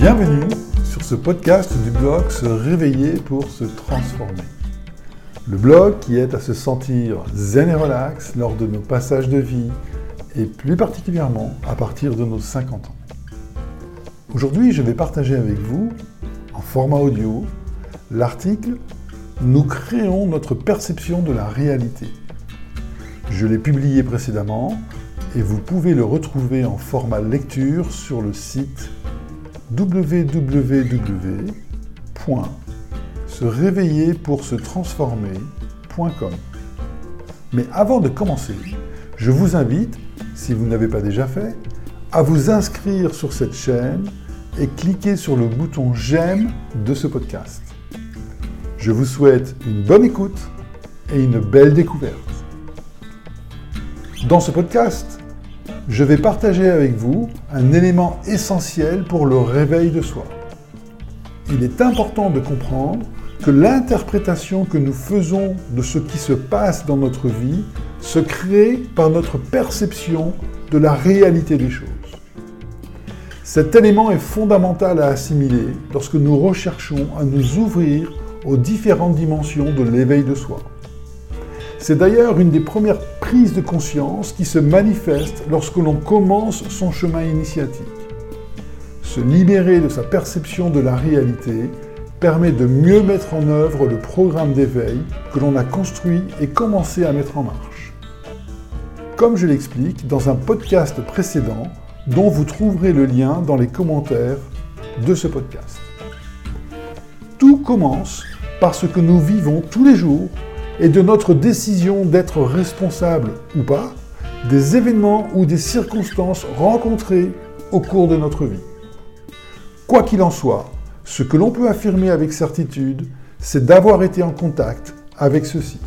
Bienvenue sur ce podcast du blog Se réveiller pour se transformer. Le blog qui aide à se sentir zen et relax lors de nos passages de vie et plus particulièrement à partir de nos 50 ans. Aujourd'hui, je vais partager avec vous, en format audio, l'article Nous créons notre perception de la réalité. Je l'ai publié précédemment et vous pouvez le retrouver en format lecture sur le site www.se-réveiller-pour-se-transformer.com. Mais avant de commencer, je vous invite, si vous n'avez pas déjà fait, à vous inscrire sur cette chaîne et cliquer sur le bouton j'aime de ce podcast. Je vous souhaite une bonne écoute et une belle découverte. Dans ce podcast, je vais partager avec vous un élément essentiel pour le réveil de soi. Il est important de comprendre que l'interprétation que nous faisons de ce qui se passe dans notre vie se crée par notre perception de la réalité des choses. Cet élément est fondamental à assimiler lorsque nous recherchons à nous ouvrir aux différentes dimensions de l'éveil de soi. C'est d'ailleurs une des premières prises de conscience qui se manifeste lorsque l'on commence son chemin initiatique. Se libérer de sa perception de la réalité permet de mieux mettre en œuvre le programme d'éveil que l'on a construit et commencé à mettre en marche. Comme je l'explique dans un podcast précédent dont vous trouverez le lien dans les commentaires de ce podcast. Tout commence par ce que nous vivons tous les jours et de notre décision d'être responsable ou pas des événements ou des circonstances rencontrées au cours de notre vie. Quoi qu'il en soit, ce que l'on peut affirmer avec certitude, c'est d'avoir été en contact avec ceci.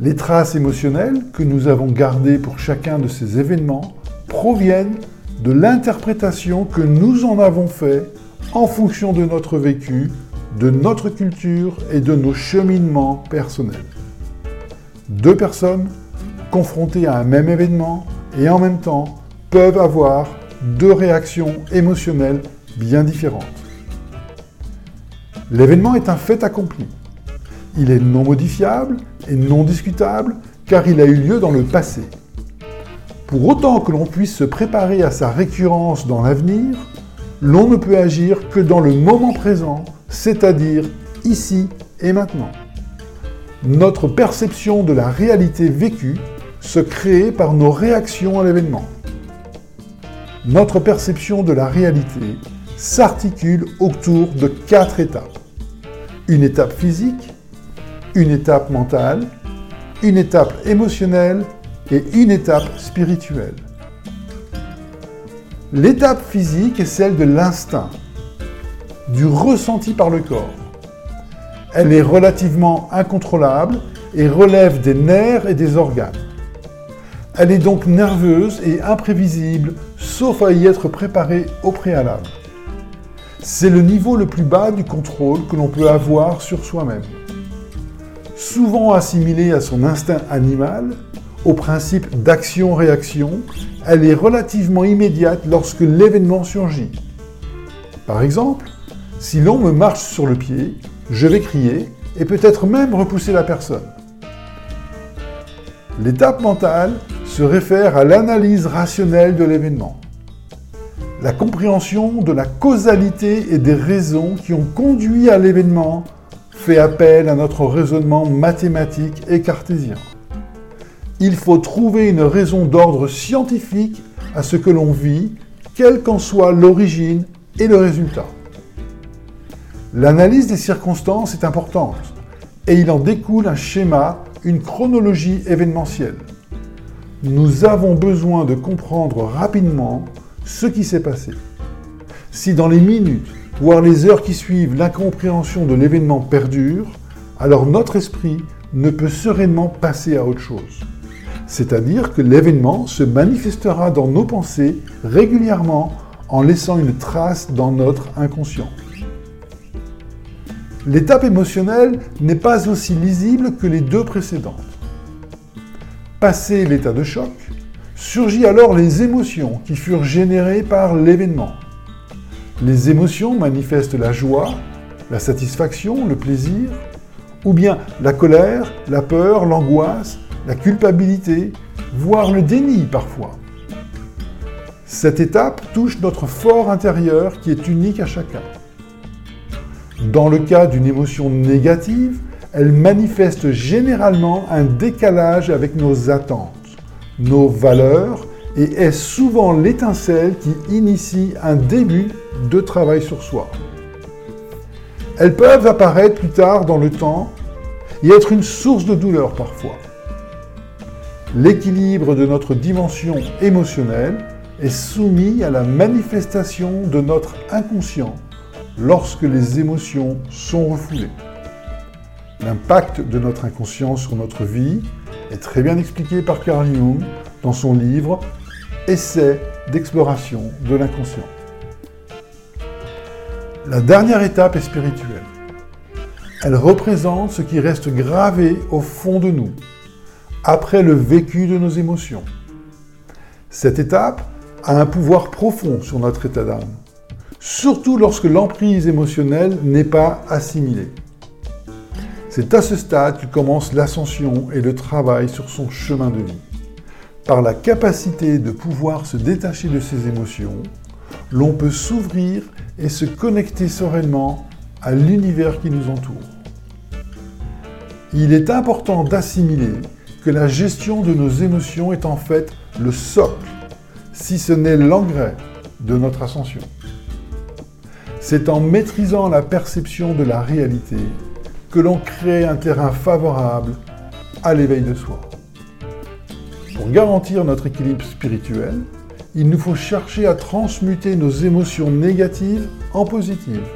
Les traces émotionnelles que nous avons gardées pour chacun de ces événements proviennent de l'interprétation que nous en avons fait en fonction de notre vécu de notre culture et de nos cheminements personnels. Deux personnes confrontées à un même événement et en même temps peuvent avoir deux réactions émotionnelles bien différentes. L'événement est un fait accompli. Il est non modifiable et non discutable car il a eu lieu dans le passé. Pour autant que l'on puisse se préparer à sa récurrence dans l'avenir, l'on ne peut agir que dans le moment présent c'est-à-dire ici et maintenant. Notre perception de la réalité vécue se crée par nos réactions à l'événement. Notre perception de la réalité s'articule autour de quatre étapes. Une étape physique, une étape mentale, une étape émotionnelle et une étape spirituelle. L'étape physique est celle de l'instinct, du ressenti par le corps. Elle est relativement incontrôlable et relève des nerfs et des organes. Elle est donc nerveuse et imprévisible, sauf à y être préparée au préalable. C'est le niveau le plus bas du contrôle que l'on peut avoir sur soi-même. Souvent assimilée à son instinct animal, au principe d'action-réaction, elle est relativement immédiate lorsque l'événement surgit. Par exemple, si l'on me marche sur le pied, je vais crier et peut-être même repousser la personne. L'étape mentale se réfère à l'analyse rationnelle de l'événement. La compréhension de la causalité et des raisons qui ont conduit à l'événement fait appel à notre raisonnement mathématique et cartésien. Il faut trouver une raison d'ordre scientifique à ce que l'on vit, quelle qu'en soit l'origine et le résultat. L'analyse des circonstances est importante et il en découle un schéma, une chronologie événementielle. Nous avons besoin de comprendre rapidement ce qui s'est passé. Si dans les minutes, voire les heures qui suivent, l'incompréhension de l'événement perdure, alors notre esprit ne peut sereinement passer à autre chose. C'est-à-dire que l'événement se manifestera dans nos pensées régulièrement en laissant une trace dans notre inconscient. L'étape émotionnelle n'est pas aussi lisible que les deux précédentes. Passé l'état de choc, surgit alors les émotions qui furent générées par l'événement. Les émotions manifestent la joie, la satisfaction, le plaisir, ou bien la colère, la peur, l'angoisse, la culpabilité, voire le déni parfois. Cette étape touche notre fort intérieur qui est unique à chacun. Dans le cas d'une émotion négative, elle manifeste généralement un décalage avec nos attentes, nos valeurs et est souvent l'étincelle qui initie un début de travail sur soi. Elles peuvent apparaître plus tard dans le temps et être une source de douleur parfois. L'équilibre de notre dimension émotionnelle est soumis à la manifestation de notre inconscient lorsque les émotions sont refoulées. L'impact de notre inconscient sur notre vie est très bien expliqué par Carl Jung dans son livre Essai d'exploration de l'inconscient. La dernière étape est spirituelle. Elle représente ce qui reste gravé au fond de nous, après le vécu de nos émotions. Cette étape a un pouvoir profond sur notre état d'âme, surtout lorsque l'emprise émotionnelle n'est pas assimilée. C'est à ce stade que commence l'ascension et le travail sur son chemin de vie. Par la capacité de pouvoir se détacher de ses émotions, l'on peut s'ouvrir et se connecter sereinement à l'univers qui nous entoure. Il est important d'assimiler que la gestion de nos émotions est en fait le socle, si ce n'est l'engrais de notre ascension. C'est en maîtrisant la perception de la réalité que l'on crée un terrain favorable à l'éveil de soi. Pour garantir notre équilibre spirituel, il nous faut chercher à transmuter nos émotions négatives en positives.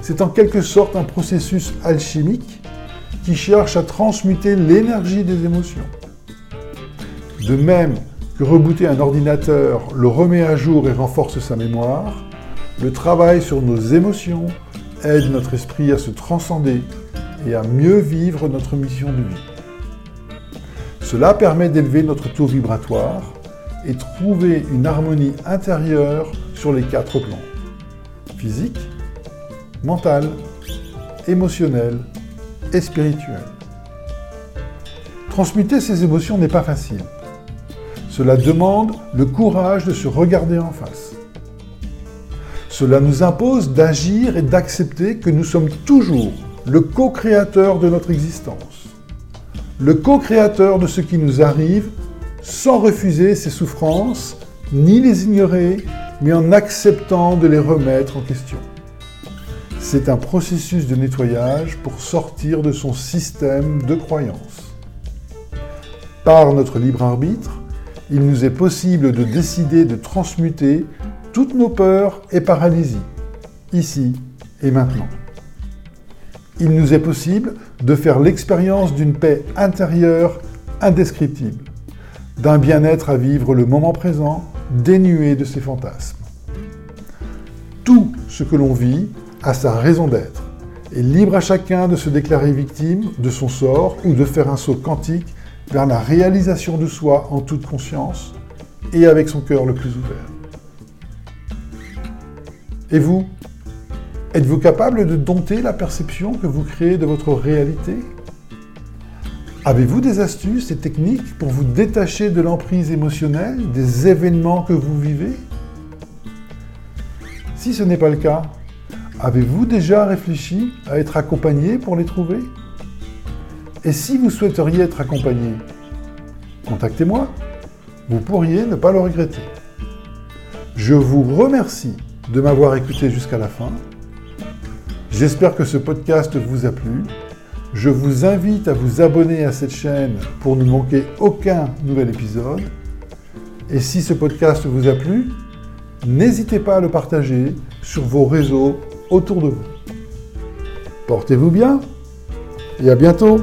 C'est en quelque sorte un processus alchimique qui cherche à transmuter l'énergie des émotions. De même que rebooter un ordinateur le remet à jour et renforce sa mémoire, le travail sur nos émotions aide notre esprit à se transcender et à mieux vivre notre mission de vie. Cela permet d'élever notre taux vibratoire et trouver une harmonie intérieure sur les quatre plans. Physique, mental, émotionnel et spirituel. Transmuter ces émotions n'est pas facile. Cela demande le courage de se regarder en face. Cela nous impose d'agir et d'accepter que nous sommes toujours le co-créateur de notre existence, le co-créateur de ce qui nous arrive sans refuser ses souffrances, ni les ignorer, mais en acceptant de les remettre en question. C'est un processus de nettoyage pour sortir de son système de croyances. Par notre libre arbitre, il nous est possible de décider de transmuter toutes nos peurs et paralysies, ici et maintenant. Il nous est possible de faire l'expérience d'une paix intérieure indescriptible d'un bien-être à vivre le moment présent, dénué de ses fantasmes. Tout ce que l'on vit a sa raison d'être, et libre à chacun de se déclarer victime de son sort ou de faire un saut quantique vers la réalisation de soi en toute conscience et avec son cœur le plus ouvert. Et vous Êtes-vous capable de dompter la perception que vous créez de votre réalité? Avez-vous des astuces et techniques pour vous détacher de l'emprise émotionnelle des événements que vous vivez? Si ce n'est pas le cas, avez-vous déjà réfléchi à être accompagné pour les trouver? Et si vous souhaiteriez être accompagné, contactez-moi. Vous pourriez ne pas le regretter. Je vous remercie de m'avoir écouté jusqu'à la fin. J'espère que ce podcast vous a plu je vous invite à vous abonner à cette chaîne pour ne manquer aucun nouvel épisode. Et si ce podcast vous a plu, n'hésitez pas à le partager sur vos réseaux autour de vous. Portez-vous bien et à bientôt